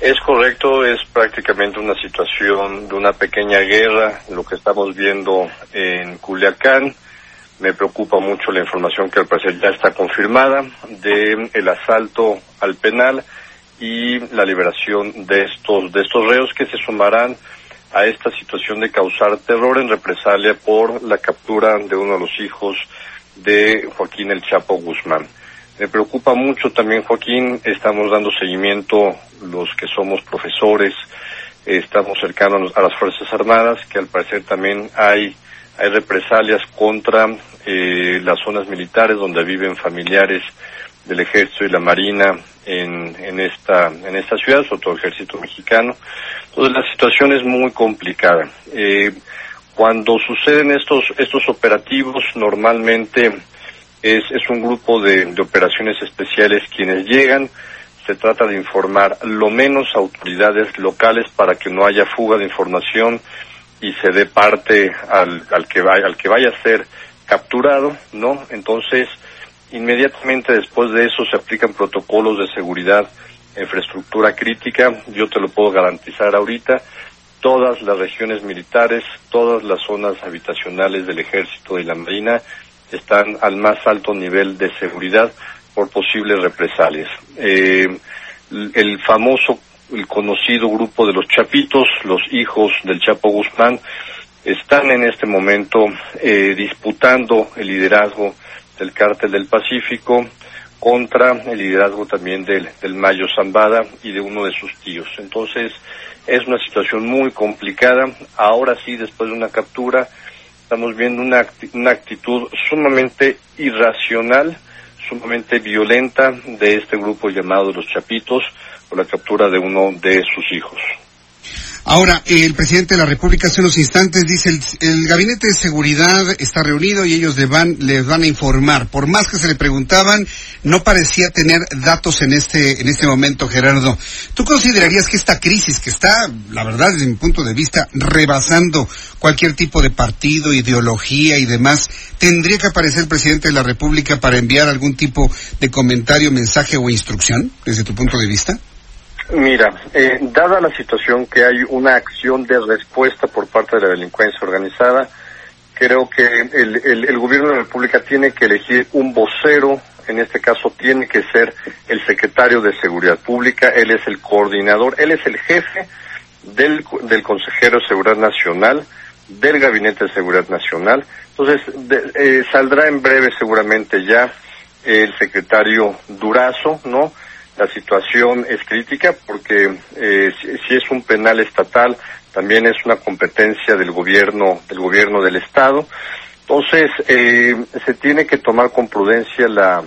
Es correcto, es prácticamente una situación de una pequeña guerra, lo que estamos viendo en Culiacán. Me preocupa mucho la información que al parecer ya está confirmada de el asalto al penal y la liberación de estos de estos reos que se sumarán a esta situación de causar terror en represalia por la captura de uno de los hijos de Joaquín El Chapo Guzmán. Me preocupa mucho también, Joaquín, estamos dando seguimiento los que somos profesores, estamos cercanos a las Fuerzas Armadas, que al parecer también hay, hay represalias contra eh, las zonas militares donde viven familiares del ejército y la marina en, en esta en esta ciudad, sobre todo el ejército mexicano. Entonces la situación es muy complicada. Eh, cuando suceden estos estos operativos, normalmente es, es un grupo de, de operaciones especiales quienes llegan. Se trata de informar lo menos autoridades locales para que no haya fuga de información y se dé parte al, al que vaya, al que vaya a ser capturado, ¿no? Entonces, inmediatamente después de eso se aplican protocolos de seguridad, infraestructura crítica, yo te lo puedo garantizar ahorita, todas las regiones militares, todas las zonas habitacionales del ejército y la marina están al más alto nivel de seguridad por posibles represalias. Eh, el famoso, el conocido grupo de los Chapitos, los hijos del Chapo Guzmán, están en este momento eh, disputando el liderazgo del cártel del Pacífico contra el liderazgo también del, del Mayo Zambada y de uno de sus tíos. Entonces, es una situación muy complicada. Ahora sí, después de una captura, estamos viendo una, una actitud sumamente irracional, sumamente violenta de este grupo llamado los Chapitos por la captura de uno de sus hijos. Ahora, el presidente de la República hace unos instantes dice, el, el, gabinete de seguridad está reunido y ellos le van, les van a informar. Por más que se le preguntaban, no parecía tener datos en este, en este momento, Gerardo. ¿Tú considerarías que esta crisis, que está, la verdad, desde mi punto de vista, rebasando cualquier tipo de partido, ideología y demás, tendría que aparecer el presidente de la República para enviar algún tipo de comentario, mensaje o instrucción, desde tu punto de vista? Mira, eh, dada la situación que hay una acción de respuesta por parte de la delincuencia organizada, creo que el, el, gobierno de la República tiene que elegir un vocero, en este caso tiene que ser el secretario de Seguridad Pública, él es el coordinador, él es el jefe del, del consejero de Seguridad Nacional, del Gabinete de Seguridad Nacional. Entonces, de, eh, saldrá en breve seguramente ya el secretario Durazo, ¿no? La situación es crítica porque eh, si, es un penal estatal también es una competencia del gobierno del gobierno del estado. Entonces eh, se tiene que tomar con prudencia las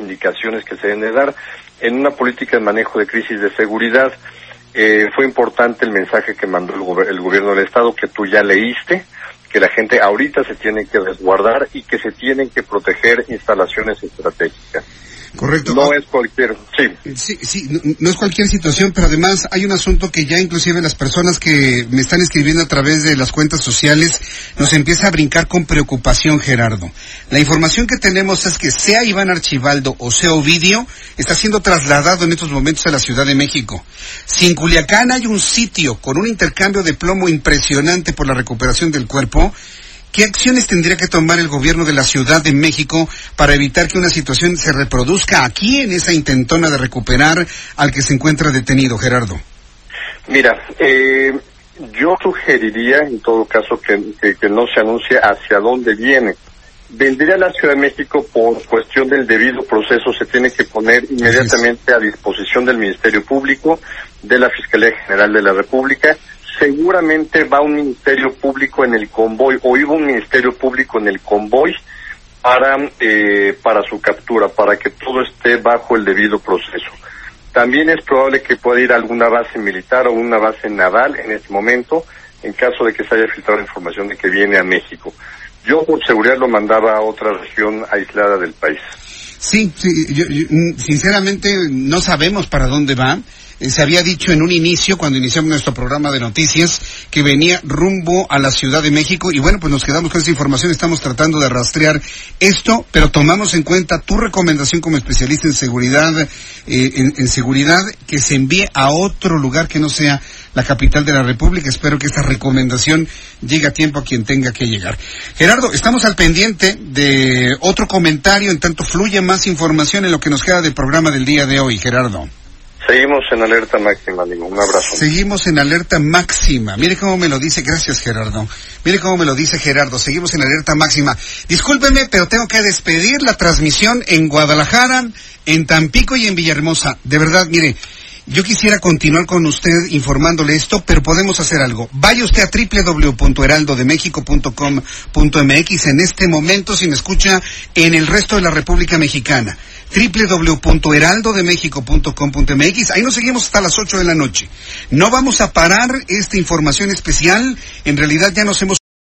indicaciones que se deben de dar. En una política de manejo de crisis de seguridad eh, fue importante el mensaje que mandó el gobierno del estado que tú ya leíste que la gente ahorita se tiene que resguardar y que se tienen que proteger instalaciones estratégicas Correcto. No es cualquier, sí. Sí, sí, no, no, es cualquier situación, pero además hay un asunto que ya inclusive las personas que me están escribiendo a través de las cuentas sociales nos empieza a brincar con preocupación, Gerardo. La información que tenemos es que sea Iván Archibaldo o sea Ovidio está siendo trasladado en estos momentos a la Ciudad de México. Si en Culiacán hay un sitio con un intercambio de plomo impresionante por la recuperación del cuerpo, ¿Qué acciones tendría que tomar el gobierno de la Ciudad de México para evitar que una situación se reproduzca aquí en esa intentona de recuperar al que se encuentra detenido, Gerardo? Mira, eh, yo sugeriría en todo caso que, que, que, no se anuncie hacia dónde viene. Vendría a la Ciudad de México por cuestión del debido proceso, se tiene que poner inmediatamente a disposición del Ministerio Público, de la Fiscalía General de la República, seguramente va un ministerio público en el convoy o iba un ministerio público en el convoy para, eh, para su captura, para que todo esté bajo el debido proceso. También es probable que pueda ir a alguna base militar o una base naval en este momento, en caso de que se haya filtrado información de que viene a México. Yo por seguridad lo mandaba a otra región aislada del país. Sí, sí yo, mm, sinceramente no sabemos para dónde va. Eh, se había dicho en un inicio, cuando iniciamos nuestro programa de noticias, que venía rumbo a la Ciudad de México y bueno, pues nos quedamos con esa información, estamos tratando de rastrear esto, pero tomamos en cuenta tu recomendación como especialista en seguridad, eh, en, seguridad, que se envíe a otro lugar que no sea la capital de la República. Espero que esta recomendación llegue a tiempo a quien tenga que llegar. Gerardo, estamos al pendiente de otro comentario, en tanto fluye más información en lo que nos queda del programa del día de hoy, Gerardo. Seguimos en alerta máxima, amigo. Un abrazo. Seguimos en alerta máxima. Mire cómo me lo dice. Gracias, Gerardo. Mire cómo me lo dice Gerardo. Seguimos en alerta máxima. Discúlpeme, pero tengo que despedir la transmisión en Guadalajara, en Tampico y en Villahermosa. De verdad, mire, yo quisiera continuar con usted informándole esto, pero podemos hacer algo. Vaya usted a www.heraldodemexico.com.mx en este momento si me escucha en el resto de la República Mexicana www.heraldodemexico.com.mx. Ahí nos seguimos hasta las 8 de la noche. No vamos a parar esta información especial. En realidad ya nos hemos